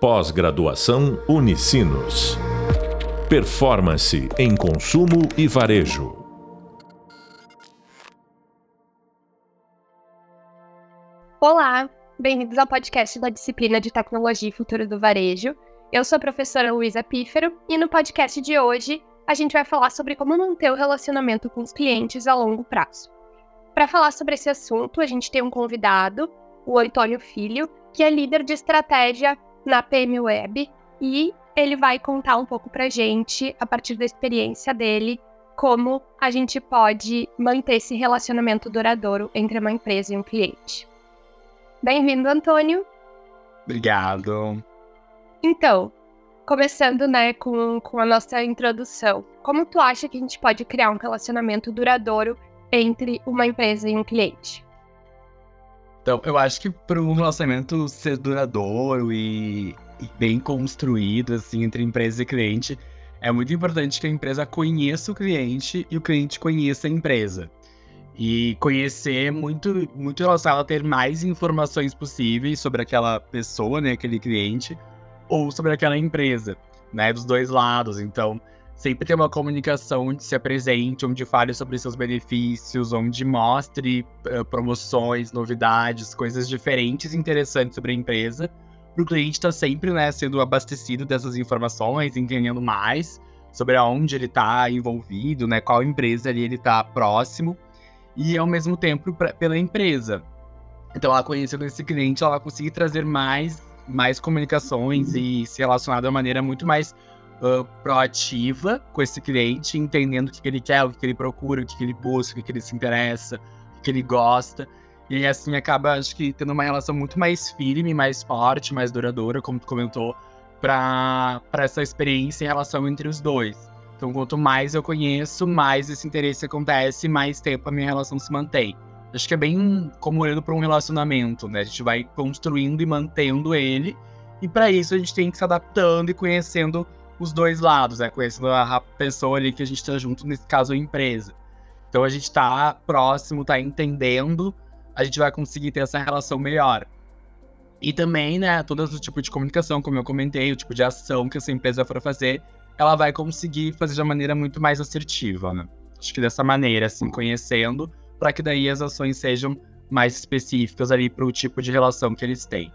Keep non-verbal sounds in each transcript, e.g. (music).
Pós-graduação Unicinos. Performance em consumo e varejo. Olá, bem-vindos ao podcast da disciplina de Tecnologia e Futuro do Varejo. Eu sou a professora Luísa Pífero e no podcast de hoje a gente vai falar sobre como manter o relacionamento com os clientes a longo prazo. Para falar sobre esse assunto, a gente tem um convidado, o Antônio Filho, que é líder de estratégia na PM Web e ele vai contar um pouco para gente, a partir da experiência dele, como a gente pode manter esse relacionamento duradouro entre uma empresa e um cliente. Bem-vindo, Antônio. Obrigado. Então, começando, né, com, com a nossa introdução, como tu acha que a gente pode criar um relacionamento duradouro entre uma empresa e um cliente? Então, eu acho que para um relacionamento ser duradouro e, e, bem construído, assim, entre empresa e cliente, é muito importante que a empresa conheça o cliente e o cliente conheça a empresa. E conhecer é muito, muito relacionado a ter mais informações possíveis sobre aquela pessoa, né, aquele cliente, ou sobre aquela empresa, né, dos dois lados. Então, sempre ter uma comunicação onde se apresente, onde fale sobre seus benefícios, onde mostre uh, promoções, novidades, coisas diferentes e interessantes sobre a empresa, para o cliente estar tá sempre né, sendo abastecido dessas informações, entendendo mais sobre aonde ele está envolvido, né, qual empresa ali ele está próximo, e ao mesmo tempo pra, pela empresa. Então, ela conhecendo esse cliente, ela vai conseguir trazer mais mais comunicações e se relacionar de uma maneira muito mais uh, proativa com esse cliente, entendendo o que, que ele quer, o que, que ele procura, o que, que ele busca, o que, ele se interessa, o que, ele gosta. E assim acaba, acho que, tendo uma relação muito mais firme, mais forte, mais duradoura, como tu comentou, para essa experiência e relação entre os dois. Então, quanto mais eu conheço, mais esse interesse acontece, mais tempo a minha relação se mantém. Acho que é bem como olhando para um relacionamento, né? A gente vai construindo e mantendo ele. E para isso a gente tem que se adaptando e conhecendo os dois lados, né? Conhecendo a pessoa ali que a gente está junto, nesse caso a empresa. Então a gente está próximo, está entendendo, a gente vai conseguir ter essa relação melhor. E também, né, todo o tipo de comunicação, como eu comentei, o tipo de ação que essa empresa for fazer, ela vai conseguir fazer de uma maneira muito mais assertiva, né? Acho que dessa maneira, assim, conhecendo, para que daí as ações sejam mais específicas ali para o tipo de relação que eles têm.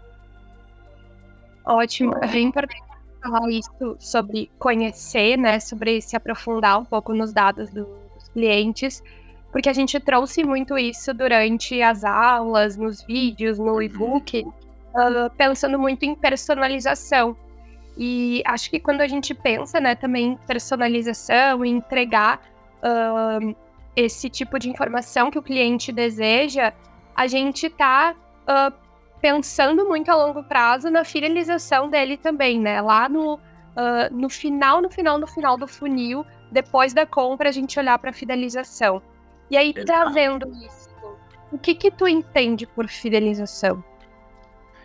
Ótimo, é bem importante falar isso sobre conhecer, né, sobre se aprofundar um pouco nos dados do, dos clientes, porque a gente trouxe muito isso durante as aulas, nos vídeos, no e-book, uh, pensando muito em personalização. E acho que quando a gente pensa, né, também em personalização, em entregar uh, esse tipo de informação que o cliente deseja, a gente está uh, pensando muito a longo prazo na fidelização dele também, né? Lá no, uh, no final, no final, no final do funil, depois da compra, a gente olhar para fidelização. E aí, Exato. trazendo isso, o que que tu entende por fidelização?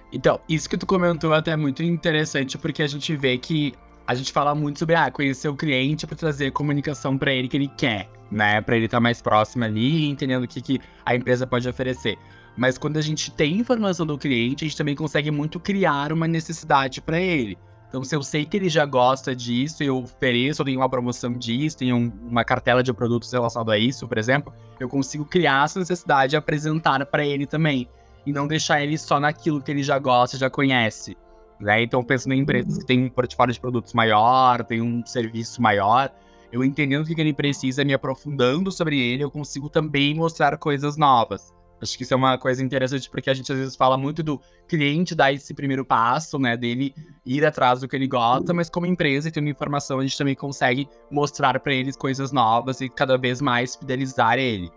Então, isso que tu comentou até é muito interessante, porque a gente vê que a gente fala muito sobre ah, conhecer o cliente para trazer comunicação para ele que ele quer, né? Para ele estar tá mais próximo ali e entendendo o que, que a empresa pode oferecer. Mas quando a gente tem informação do cliente, a gente também consegue muito criar uma necessidade para ele. Então, se eu sei que ele já gosta disso, eu ofereço, eu tenho uma promoção disso, tenho um, uma cartela de produtos relacionado a isso, por exemplo, eu consigo criar essa necessidade e apresentar para ele também. E não deixar ele só naquilo que ele já gosta, já conhece. Né? Então, pensando em empresas que têm um portfólio de produtos maior, tem um serviço maior, eu entendendo o que ele precisa, me aprofundando sobre ele, eu consigo também mostrar coisas novas. Acho que isso é uma coisa interessante porque a gente às vezes fala muito do cliente dar esse primeiro passo, né, dele ir atrás do que ele gosta, mas como empresa e tendo informação, a gente também consegue mostrar para eles coisas novas e cada vez mais fidelizar ele.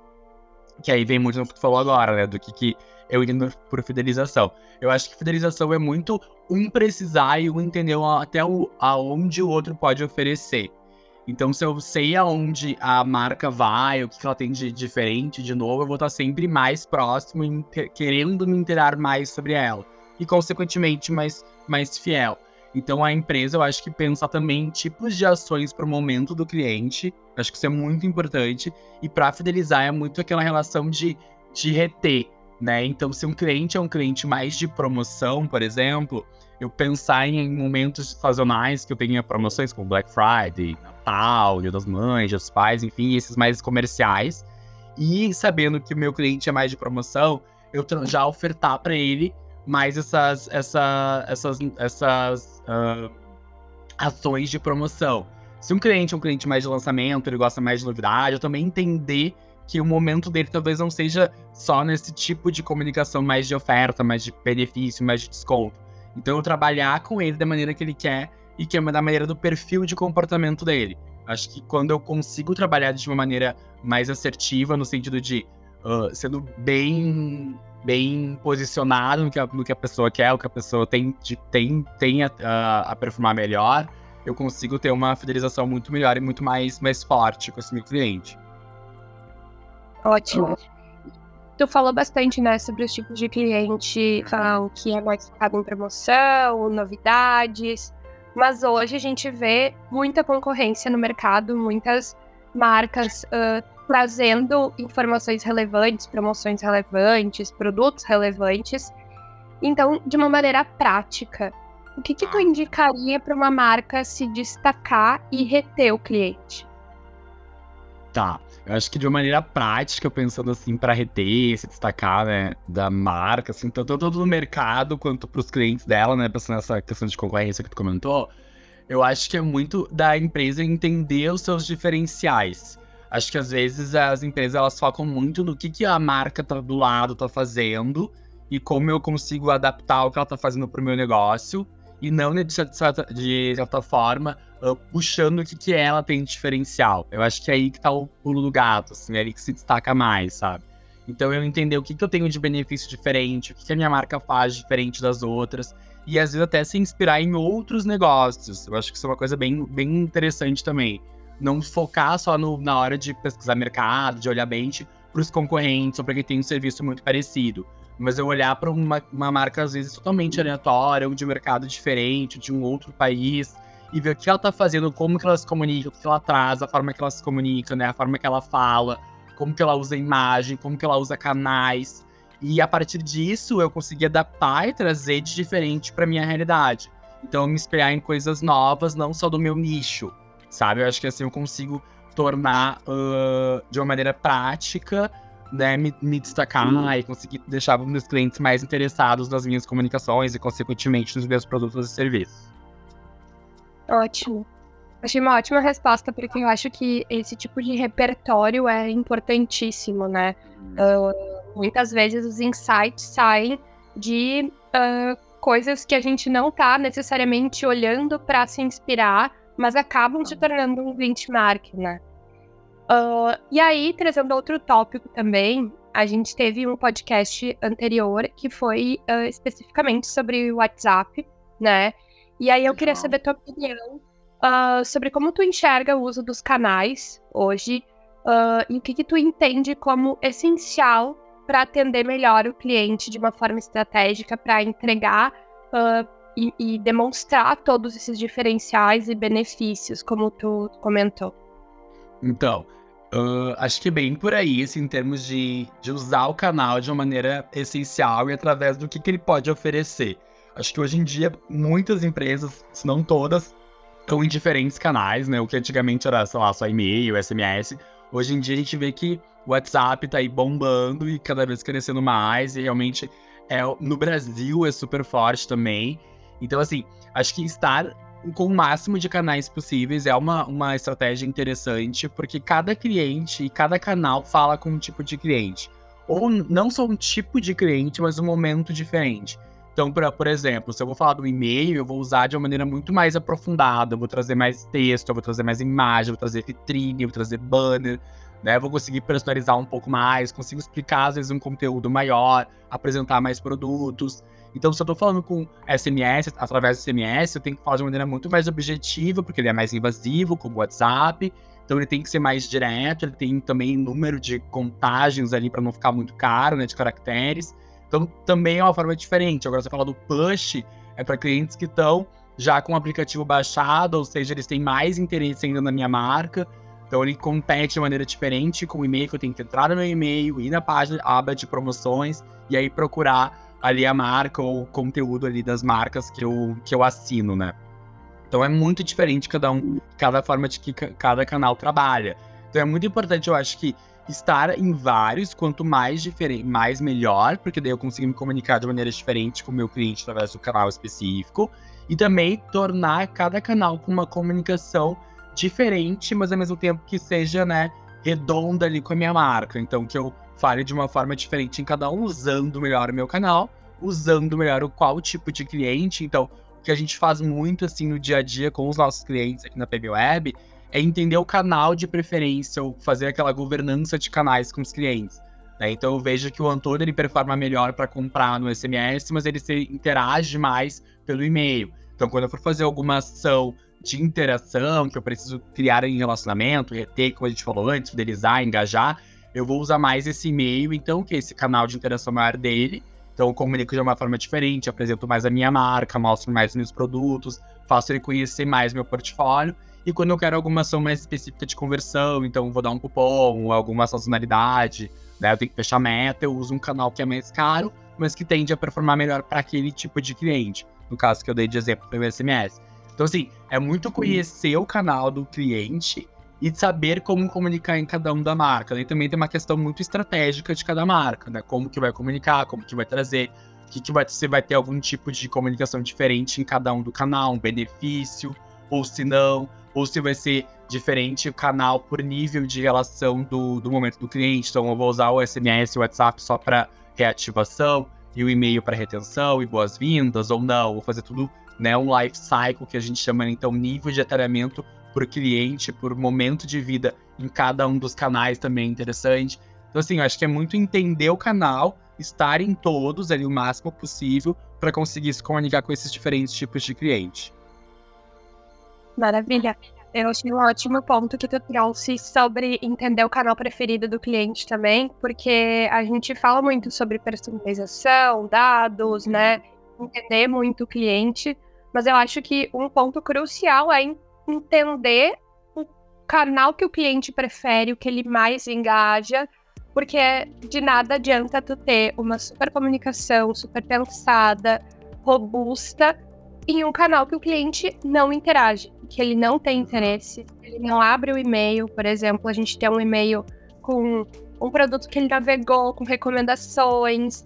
Que aí vem muito no que tu falou agora, né, do que, que eu entendo por fidelização. Eu acho que fidelização é muito um precisar e um entender até o, aonde o outro pode oferecer. Então, se eu sei aonde a marca vai, o que ela tem de diferente, de novo, eu vou estar sempre mais próximo querendo me interar mais sobre ela. E, consequentemente, mais, mais fiel. Então, a empresa, eu acho que pensa também em tipos de ações para o momento do cliente. Acho que isso é muito importante. E para fidelizar, é muito aquela relação de, de reter né? Então, se um cliente é um cliente mais de promoção, por exemplo, eu pensar em momentos sazonais que eu tenha promoções como Black Friday, Natal, Dia das Mães, Dia dos Pais, enfim, esses mais comerciais. E sabendo que o meu cliente é mais de promoção, eu já ofertar para ele mais essas, essa, essas, essas uh, ações de promoção. Se um cliente é um cliente mais de lançamento, ele gosta mais de novidade, eu também entender que o momento dele talvez não seja só nesse tipo de comunicação mais de oferta, mais de benefício, mais de desconto. Então trabalhar com ele da maneira que ele quer e que é da maneira do perfil de comportamento dele. Acho que quando eu consigo trabalhar de uma maneira mais assertiva, no sentido de uh, sendo bem bem posicionado no que, a, no que a pessoa quer, o que a pessoa tem, de, tem, tem a, a, a, melhor, eu consigo ter uma fidelização muito melhor e muito mais, mais forte com esse meu cliente. Ótimo. Tu falou bastante, né, sobre os tipos de cliente uh, que é mais focado em promoção, novidades, mas hoje a gente vê muita concorrência no mercado, muitas marcas uh, trazendo informações relevantes, promoções relevantes, produtos relevantes. Então, de uma maneira prática, o que, que tu indicaria para uma marca se destacar e reter o cliente? Tá. Eu acho que de uma maneira prática, pensando assim, para reter, se destacar, né, da marca, assim, tanto, tanto no mercado quanto para os clientes dela, né, pensando nessa questão de concorrência que tu comentou, eu acho que é muito da empresa entender os seus diferenciais. Acho que às vezes as empresas elas focam muito no que, que a marca tá do lado tá fazendo e como eu consigo adaptar o que ela tá fazendo pro meu negócio e não de certa, de certa forma uh, puxando o que, que ela tem de diferencial. Eu acho que é aí que tá o pulo do gato, assim, é aí que se destaca mais, sabe? Então eu entender o que, que eu tenho de benefício diferente, o que, que a minha marca faz diferente das outras e às vezes até se inspirar em outros negócios. Eu acho que isso é uma coisa bem, bem interessante também não focar só no, na hora de pesquisar mercado, de olhar bem para os concorrentes ou para quem tem um serviço muito parecido. Mas eu olhar para uma, uma marca, às vezes, totalmente aleatória, ou de mercado diferente, de um outro país, e ver o que ela está fazendo, como que ela se comunica, o que ela traz, a forma que ela se comunica, né? A forma que ela fala, como que ela usa imagem, como que ela usa canais. E a partir disso, eu consegui adaptar e trazer de diferente para minha realidade. Então, me inspirar em coisas novas, não só do meu nicho, sabe? Eu acho que assim eu consigo tornar uh, de uma maneira prática, né, me, me destacar uhum. e conseguir deixar os meus clientes mais interessados nas minhas comunicações e, consequentemente, nos meus produtos e serviços. Ótimo. Achei uma ótima resposta, porque eu acho que esse tipo de repertório é importantíssimo, né? Uh, muitas vezes os insights saem de uh, coisas que a gente não está necessariamente olhando para se inspirar, mas acabam se tornando um benchmark, né? Uh, e aí, trazendo outro tópico também, a gente teve um podcast anterior que foi uh, especificamente sobre o WhatsApp, né? E aí eu queria saber a tua opinião uh, sobre como tu enxerga o uso dos canais hoje e o que, que tu entende como essencial para atender melhor o cliente de uma forma estratégica, para entregar e, e demonstrar todos esses diferenciais e benefícios, como tu comentou. Então, Uh, acho que bem por aí, assim, em termos de, de usar o canal de uma maneira essencial e através do que, que ele pode oferecer. Acho que hoje em dia, muitas empresas, se não todas, estão em diferentes canais, né? O que antigamente era, sei lá, só e-mail, SMS. Hoje em dia a gente vê que o WhatsApp tá aí bombando e cada vez crescendo mais, e realmente é, no Brasil é super forte também. Então, assim, acho que estar com o máximo de canais possíveis é uma, uma estratégia interessante, porque cada cliente e cada canal fala com um tipo de cliente. Ou não só um tipo de cliente, mas um momento diferente. Então, pra, por exemplo, se eu vou falar do e-mail, eu vou usar de uma maneira muito mais aprofundada, eu vou trazer mais texto, eu vou trazer mais imagem, eu vou trazer vitrine, eu vou trazer banner, né? Vou conseguir personalizar um pouco mais, consigo explicar, às vezes, um conteúdo maior, apresentar mais produtos. Então, se eu estou falando com SMS, através do SMS, eu tenho que falar de uma maneira muito mais objetiva, porque ele é mais invasivo, como o WhatsApp. Então, ele tem que ser mais direto, ele tem também número de contagens ali para não ficar muito caro, né, de caracteres. Então, também é uma forma diferente. Agora, você fala do push, é para clientes que estão já com o aplicativo baixado, ou seja, eles têm mais interesse ainda na minha marca. Então ele compete de maneira diferente com o e-mail que eu tenho que entrar no meu e-mail, ir na página, aba de promoções e aí procurar ali a marca ou o conteúdo ali das marcas que eu, que eu assino, né? Então é muito diferente cada um, cada forma de que cada canal trabalha. Então é muito importante, eu acho que estar em vários, quanto mais diferente, mais melhor, porque daí eu consigo me comunicar de maneira diferente com o meu cliente através do canal específico e também tornar cada canal com uma comunicação diferente, mas ao mesmo tempo que seja, né, redonda ali com a minha marca. Então, que eu fale de uma forma diferente em cada um, usando melhor o meu canal, usando melhor o qual tipo de cliente. Então, o que a gente faz muito, assim, no dia a dia com os nossos clientes aqui na PB Web é entender o canal de preferência, ou fazer aquela governança de canais com os clientes. Né? Então, eu vejo que o Antônio, ele performa melhor para comprar no SMS, mas ele se interage mais pelo e-mail. Então, quando eu for fazer alguma ação de interação, que eu preciso criar em relacionamento, reter, como a gente falou antes, fidelizar, engajar, eu vou usar mais esse e-mail, então, que é esse canal de interação maior dele. Então, eu comunico de uma forma diferente, apresento mais a minha marca, mostro mais meus produtos, faço ele conhecer mais meu portfólio. E quando eu quero alguma ação mais específica de conversão, então vou dar um cupom, alguma sazonalidade, né? Eu tenho que fechar meta, eu uso um canal que é mais caro, mas que tende a performar melhor para aquele tipo de cliente. No caso que eu dei de exemplo pelo SMS. Então, assim, é muito conhecer o canal do cliente e saber como comunicar em cada um da marca. E também tem uma questão muito estratégica de cada marca, né? Como que vai comunicar, como que vai trazer, que, que vai, você vai ter algum tipo de comunicação diferente em cada um do canal, um benefício, ou se não, ou se vai ser diferente o canal por nível de relação do, do momento do cliente. Então, eu vou usar o SMS e o WhatsApp só para reativação e o e-mail para retenção e boas-vindas, ou não, vou fazer tudo né, um life cycle que a gente chama então nível de atalhamento por cliente, por momento de vida em cada um dos canais também é interessante. Então assim, eu acho que é muito entender o canal, estar em todos ali o máximo possível para conseguir se comunicar com esses diferentes tipos de cliente. Maravilha. Eu achei um ótimo ponto que tu trouxe sobre entender o canal preferido do cliente também, porque a gente fala muito sobre personalização, dados, né? Entender muito o cliente, mas eu acho que um ponto crucial é entender o canal que o cliente prefere, o que ele mais engaja, porque de nada adianta tu ter uma super comunicação, super pensada, robusta, em um canal que o cliente não interage, que ele não tem interesse, ele não abre o e-mail, por exemplo, a gente tem um e-mail com um produto que ele navegou, com recomendações.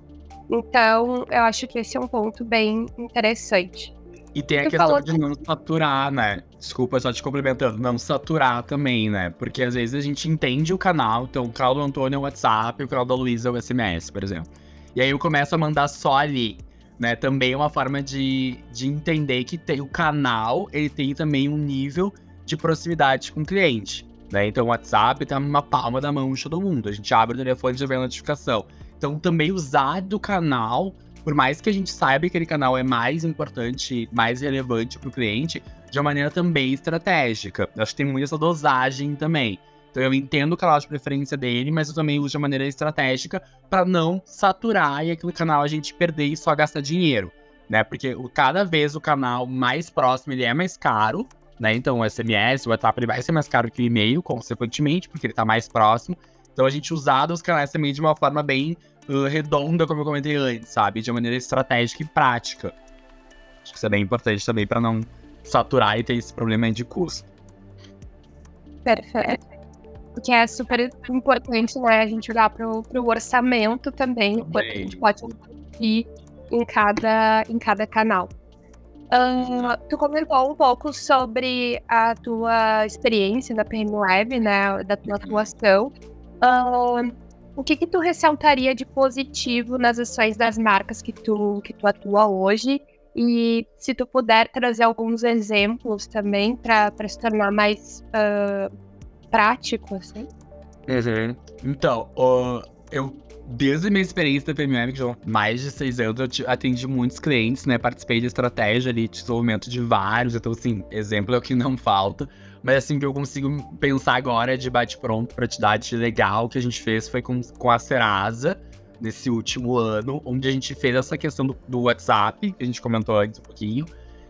Então, eu acho que esse é um ponto bem interessante. E tem a tu questão de não saturar, né? Desculpa, só te complementando, não saturar também, né? Porque às vezes a gente entende o canal, então o canal do Antônio é o WhatsApp, o canal da Luísa é o SMS, por exemplo. E aí eu começo a mandar só ali, né? Também é uma forma de, de entender que tem, o canal, ele tem também um nível de proximidade com o cliente, né? Então o WhatsApp tá numa palma da mão de todo mundo. A gente abre o telefone e já vê a notificação. Então também usar do canal por mais que a gente saiba que aquele canal é mais importante, mais relevante para o cliente, de uma maneira também estratégica. Eu acho que tem muita essa dosagem também. Então eu entendo o canal de preferência dele, mas eu também uso de maneira estratégica para não saturar e aquele canal a gente perder e só gastar dinheiro, né? Porque cada vez o canal mais próximo ele é mais caro, né? Então o SMS, o WhatsApp ele vai ser mais caro que o e-mail, consequentemente, porque ele está mais próximo. Então a gente usar os canais também de uma forma bem redonda, como eu comentei antes, sabe? De maneira estratégica e prática. Acho que isso é bem importante também para não saturar e ter esse problema de custo. Perfeito. Porque é super importante, né, a gente olhar pro, pro orçamento também, também. quanto a gente pode investir em cada, em cada canal. Uh, tu comentou um pouco sobre a tua experiência na PM Web, né, da tua atuação. Uh, o que, que tu ressaltaria de positivo nas ações das marcas que tu, que tu atua hoje? E se tu puder trazer alguns exemplos também para se tornar mais uh, prático, assim. Uhum. Então, uh, eu, desde a minha experiência da PMM, que já mais de seis anos, eu atendi muitos clientes, né? Participei de estratégia ali, de desenvolvimento de vários. Então, assim, exemplo é o que não falta. Mas assim, que eu consigo pensar agora de bate-pronto pra te dar de legal que a gente fez foi com, com a Serasa, nesse último ano, onde a gente fez essa questão do, do WhatsApp, que a gente comentou antes um pouquinho,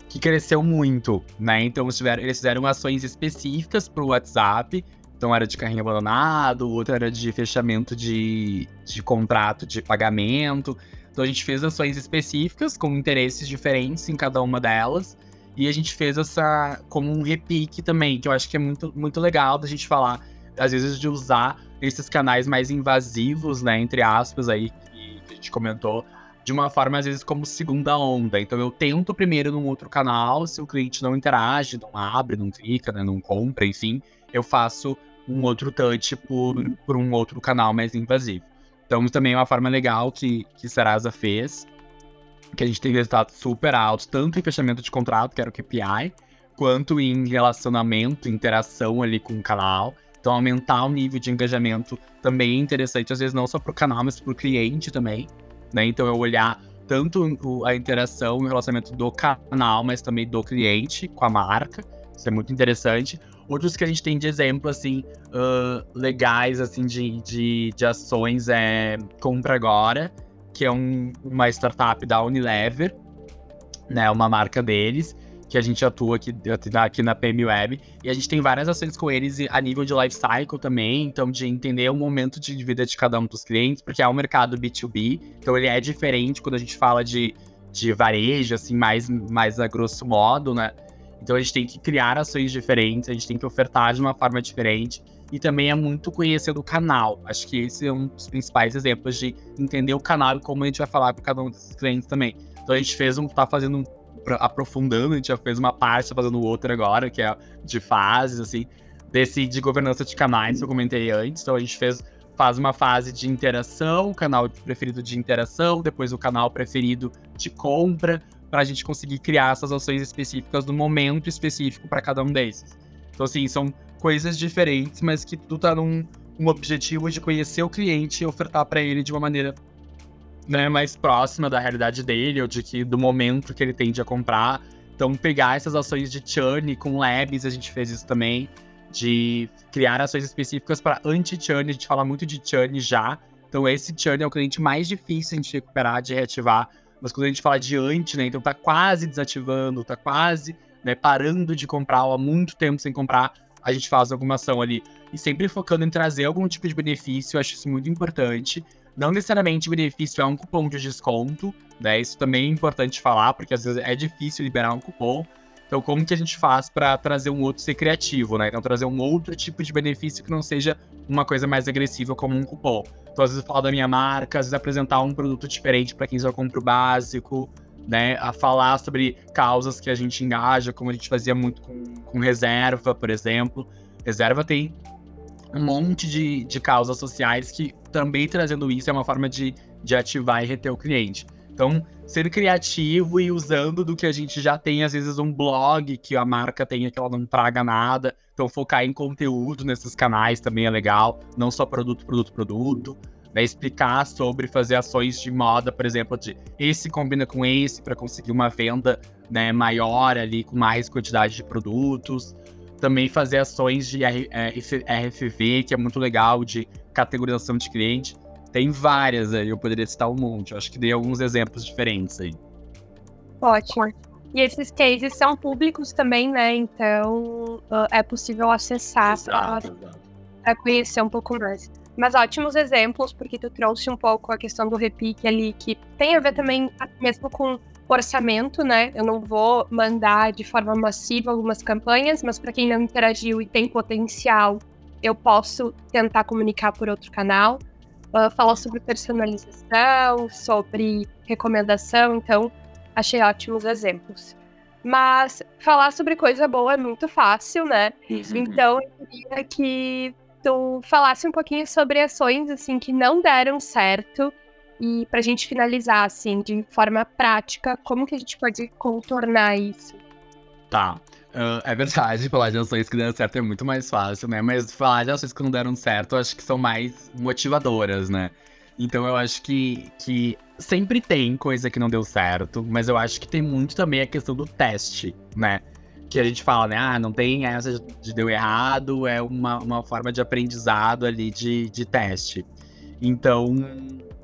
que cresceu muito, né? Então eles, tiveram, eles fizeram ações específicas pro WhatsApp, Então era de carrinho abandonado, outro era de fechamento de, de contrato de pagamento. Então a gente fez ações específicas com interesses diferentes em cada uma delas. E a gente fez essa como um repique também, que eu acho que é muito, muito legal da gente falar, às vezes, de usar esses canais mais invasivos, né? Entre aspas, aí, que, a gente comentou, de uma forma, às vezes, como segunda onda. Então eu tento primeiro num outro canal, se o cliente não interage, não abre, não clica, né, não compra, enfim, eu faço um outro touch por, por um outro canal mais invasivo. Então também é uma forma legal que, que Serasa fez que a gente tem resultados super altos, tanto em fechamento de contrato, que era o KPI, quanto em relacionamento, interação ali com o canal. Então, aumentar o nível de engajamento também é interessante, às vezes não só para o canal, mas para o cliente também. Né? Então, eu olhar tanto a interação e o relacionamento do canal, mas também do cliente com a marca. Isso é muito interessante. Outros que a gente tem de exemplo, assim, uh, legais, assim, de, de, de ações é Compra Agora, que é um, uma startup da Unilever, né, uma marca deles, que a gente atua aqui, aqui na PM Web, e a gente tem várias ações com eles a nível de life cycle também, então de entender o momento de vida de cada um dos clientes, porque é um mercado B2B, então ele é diferente quando a gente fala de, de varejo, assim, mais, mais a grosso modo, né? Então a gente tem que criar ações diferentes, a gente tem que ofertar de uma forma diferente, e também é muito conhecer do canal. Acho que esse é um dos principais exemplos de entender o canal e como a gente vai falar com cada um desses clientes também. Então a gente fez um, tá fazendo um, aprofundando, a gente já fez uma parte, tá fazendo outra agora, que é de fases, assim, desse de governança de canais que eu comentei antes. Então a gente fez faz uma fase de interação, canal preferido de interação, depois o canal preferido de compra, para a gente conseguir criar essas ações específicas no momento específico para cada um desses. Então, assim, são coisas diferentes, mas que tu tá num um objetivo de conhecer o cliente e ofertar para ele de uma maneira né, mais próxima da realidade dele, ou de que do momento que ele tende a comprar. Então, pegar essas ações de churn com labs, a gente fez isso também, de criar ações específicas para anti-churn, a gente fala muito de churn já. Então, esse churn é o cliente mais difícil de recuperar, de reativar. Mas quando a gente fala de anti, né, então tá quase desativando, tá quase né, parando de comprar ou há muito tempo sem comprar, a gente faz alguma ação ali. E sempre focando em trazer algum tipo de benefício, eu acho isso muito importante. Não necessariamente o benefício é um cupom de desconto, né? Isso também é importante falar, porque às vezes é difícil liberar um cupom. Então, como que a gente faz para trazer um outro ser criativo, né? Então, trazer um outro tipo de benefício que não seja uma coisa mais agressiva como um cupom. Então, às vezes, falar da minha marca, às vezes, apresentar um produto diferente para quem só compra o básico, né? A falar sobre causas que a gente engaja, como a gente fazia muito com, com reserva, por exemplo. Reserva tem um monte de, de causas sociais que também trazendo isso é uma forma de, de ativar e reter o cliente. Então, ser criativo e usando do que a gente já tem, às vezes um blog que a marca tenha que ela não traga nada. Então, focar em conteúdo nesses canais também é legal, não só produto, produto, produto né, explicar sobre fazer ações de moda, por exemplo, de esse combina com esse para conseguir uma venda né, maior ali com mais quantidade de produtos. Também fazer ações de RFV, que é muito legal, de categorização de cliente. Tem várias aí, eu poderia citar um monte. Eu acho que dei alguns exemplos diferentes aí. Ótimo. E esses cases são públicos também, né? Então é possível acessar para conhecer um pouco mais. Mas ótimos exemplos, porque tu trouxe um pouco a questão do repique ali, que tem a ver também mesmo com orçamento, né? Eu não vou mandar de forma massiva algumas campanhas, mas para quem não interagiu e tem potencial, eu posso tentar comunicar por outro canal. Uh, falar sobre personalização, sobre recomendação, então achei ótimos exemplos. Mas falar sobre coisa boa é muito fácil, né? Uhum. Então eu queria que tu falasse um pouquinho sobre ações assim que não deram certo e pra gente finalizar assim de forma prática, como que a gente pode contornar isso? Tá. Uh, é verdade, (laughs) falar de ações que deram certo é muito mais fácil, né? Mas falar de ações que não deram certo, acho que são mais motivadoras, né? Então eu acho que, que sempre tem coisa que não deu certo, mas eu acho que tem muito também a questão do teste, né? que a gente fala, né? Ah, não tem essa de deu errado, é uma, uma forma de aprendizado ali de, de teste. Então,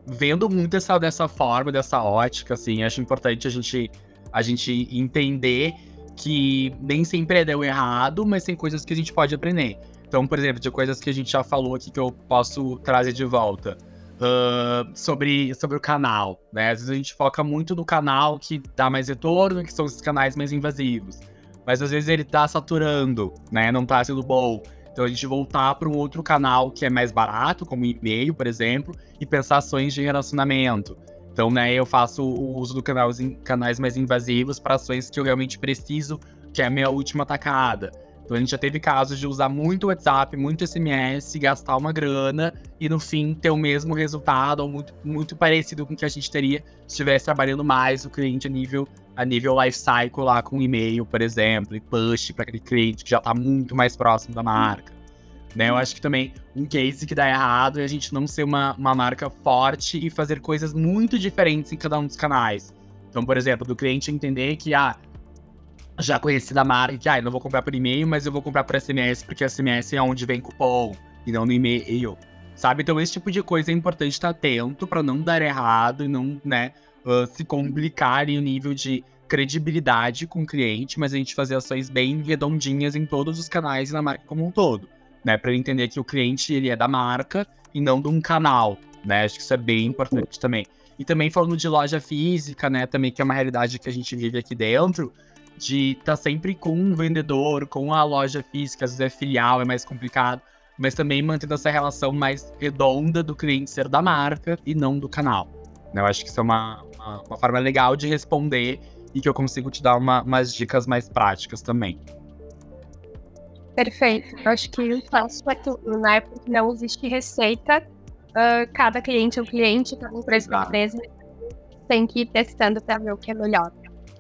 vendo muito essa dessa forma, dessa ótica, assim, acho importante a gente, a gente entender que nem sempre é deu errado, mas tem coisas que a gente pode aprender. Então, por exemplo, de coisas que a gente já falou aqui que eu posso trazer de volta. Uh, sobre, sobre o canal, né? Às vezes a gente foca muito no canal que dá mais retorno, que são esses canais mais invasivos. Mas às vezes ele tá saturando, né? Não tá sendo bom. Então a gente voltar para um outro canal que é mais barato, como e-mail, por exemplo, e pensar ações de relacionamento. Então, né, eu faço o uso do canal, canais mais invasivos para ações que eu realmente preciso, que é a minha última tacada. Então a gente já teve casos de usar muito WhatsApp, muito SMS, gastar uma grana e no fim ter o mesmo resultado ou muito, muito parecido com o que a gente teria se estivesse trabalhando mais o cliente a nível a nível life cycle lá com e-mail, por exemplo, e push para aquele cliente que já está muito mais próximo da marca. Né? Eu acho que também um case que dá errado é a gente não ser uma, uma marca forte e fazer coisas muito diferentes em cada um dos canais. Então, por exemplo, do cliente entender que, ah, já conheci da marca que, ah, eu não vou comprar por e-mail, mas eu vou comprar por SMS, porque SMS é onde vem cupom e não no e-mail. Sabe? Então, esse tipo de coisa é importante estar atento para não dar errado e não, né, uh, se complicar em o nível de credibilidade com o cliente, mas a gente fazer ações bem redondinhas em todos os canais e na marca como um todo, né? Para entender que o cliente ele é da marca e não de um canal, né? Acho que isso é bem importante também. E também falando de loja física, né? Também que é uma realidade que a gente vive aqui dentro de estar tá sempre com um vendedor, com a loja física, às vezes é filial, é mais complicado, mas também mantendo essa relação mais redonda do cliente ser da marca e não do canal. Eu acho que isso é uma, uma, uma forma legal de responder e que eu consigo te dar uma, umas dicas mais práticas também. Perfeito. Eu acho que o passo é tudo, né? Porque não existe receita. Uh, cada cliente é um cliente, cada empresa é uma empresa. Tem que ir testando para ver o que é melhor.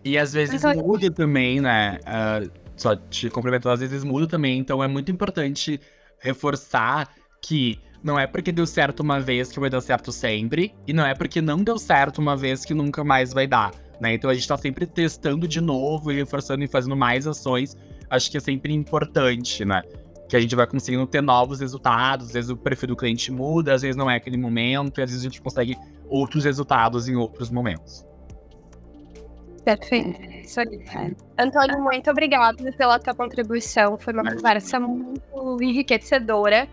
E às vezes então, muda também, né? Uh, só te complementando, às vezes muda também. Então é muito importante reforçar que não é porque deu certo uma vez que vai dar certo sempre. E não é porque não deu certo uma vez que nunca mais vai dar. Né? Então a gente tá sempre testando de novo e reforçando e fazendo mais ações. Acho que é sempre importante, né? Que a gente vai conseguindo ter novos resultados. Às vezes o perfil do cliente muda, às vezes não é aquele momento, e às vezes a gente consegue outros resultados em outros momentos. Perfeito. Isso aí. Antônio, muito obrigada pela tua contribuição. Foi uma conversa muito enriquecedora.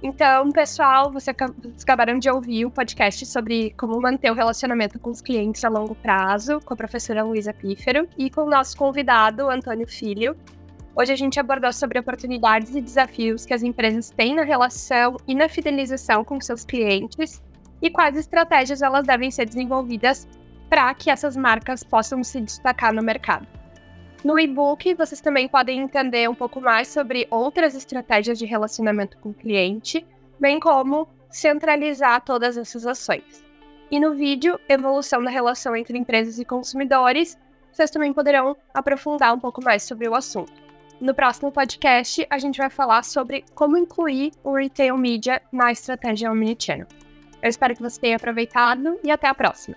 Então, pessoal, vocês acabaram de ouvir o podcast sobre como manter o relacionamento com os clientes a longo prazo, com a professora Luísa Pífero e com o nosso convidado, Antônio Filho. Hoje a gente abordou sobre oportunidades e desafios que as empresas têm na relação e na fidelização com seus clientes e quais estratégias elas devem ser desenvolvidas para que essas marcas possam se destacar no mercado. No e-book, vocês também podem entender um pouco mais sobre outras estratégias de relacionamento com o cliente, bem como centralizar todas essas ações. E no vídeo, Evolução da Relação entre Empresas e Consumidores, vocês também poderão aprofundar um pouco mais sobre o assunto. No próximo podcast, a gente vai falar sobre como incluir o retail media na estratégia omnichannel. Eu espero que você tenha aproveitado e até a próxima!